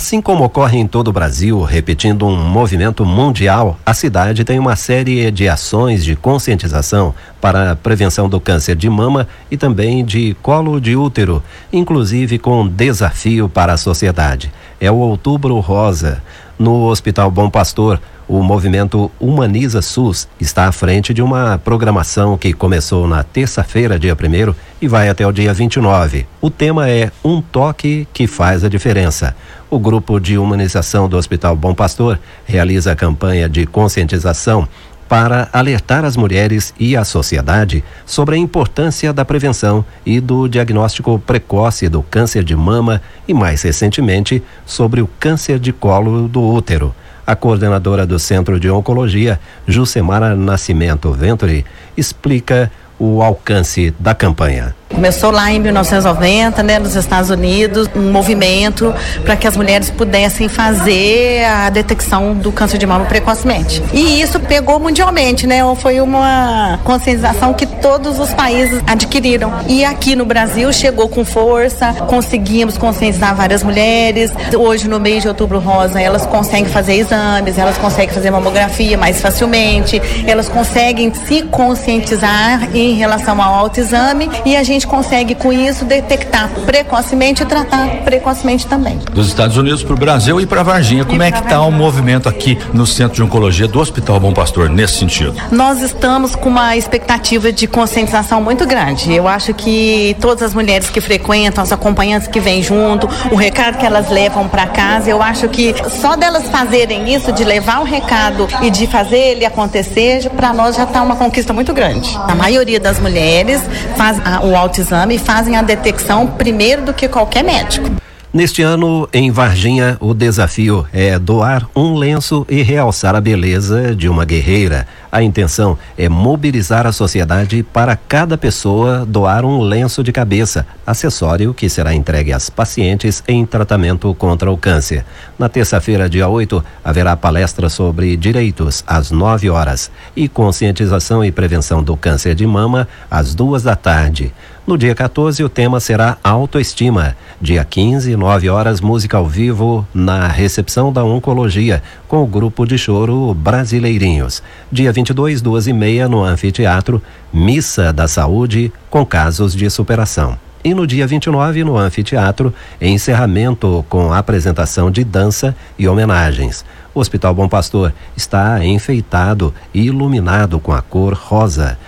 Assim como ocorre em todo o Brasil, repetindo um movimento mundial, a cidade tem uma série de ações de conscientização para a prevenção do câncer de mama e também de colo de útero, inclusive com desafio para a sociedade. É o Outubro Rosa. No Hospital Bom Pastor, o movimento Humaniza SUS está à frente de uma programação que começou na terça-feira, dia 1 e vai até o dia 29. O tema é Um Toque que Faz a Diferença. O grupo de humanização do Hospital Bom Pastor realiza a campanha de conscientização para alertar as mulheres e a sociedade sobre a importância da prevenção e do diagnóstico precoce do câncer de mama e, mais recentemente, sobre o câncer de colo do útero. A coordenadora do Centro de Oncologia, Jucemara Nascimento Venturi, explica o alcance da campanha. Começou lá em 1990, né, nos Estados Unidos, um movimento para que as mulheres pudessem fazer a detecção do câncer de mama precocemente. E isso pegou mundialmente, né? Foi uma conscientização que todos os países adquiriram. E aqui no Brasil chegou com força, conseguimos conscientizar várias mulheres. Hoje, no mês de outubro rosa, elas conseguem fazer exames, elas conseguem fazer mamografia mais facilmente, elas conseguem se conscientizar em relação ao autoexame e a gente consegue com isso detectar precocemente e tratar precocemente também. Dos Estados Unidos para o Brasil e para Varginha, como é que está o movimento aqui no Centro de Oncologia do Hospital Bom Pastor nesse sentido? Nós estamos com uma expectativa de conscientização muito grande. Eu acho que todas as mulheres que frequentam, as acompanhantes que vêm junto, o recado que elas levam para casa, eu acho que só delas fazerem isso, de levar o recado e de fazer ele acontecer, para nós já está uma conquista muito grande. A maioria das mulheres faz o autoexame e fazem a detecção primeiro do que qualquer médico. Neste ano, em Varginha, o desafio é doar um lenço e realçar a beleza de uma guerreira. A intenção é mobilizar a sociedade para cada pessoa doar um lenço de cabeça, acessório que será entregue às pacientes em tratamento contra o câncer. Na terça-feira, dia 8, haverá palestra sobre direitos às 9 horas e conscientização e prevenção do câncer de mama às duas da tarde. No dia 14, o tema será autoestima. Dia 15, 9 horas, música ao vivo na recepção da Oncologia, com o grupo de choro Brasileirinhos. Dia 22, duas e meia, no Anfiteatro, Missa da Saúde, com casos de superação. E no dia 29, no Anfiteatro, encerramento com apresentação de dança e homenagens. O Hospital Bom Pastor está enfeitado e iluminado com a cor rosa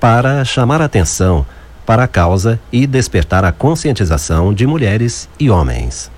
para chamar atenção para a causa e despertar a conscientização de mulheres e homens.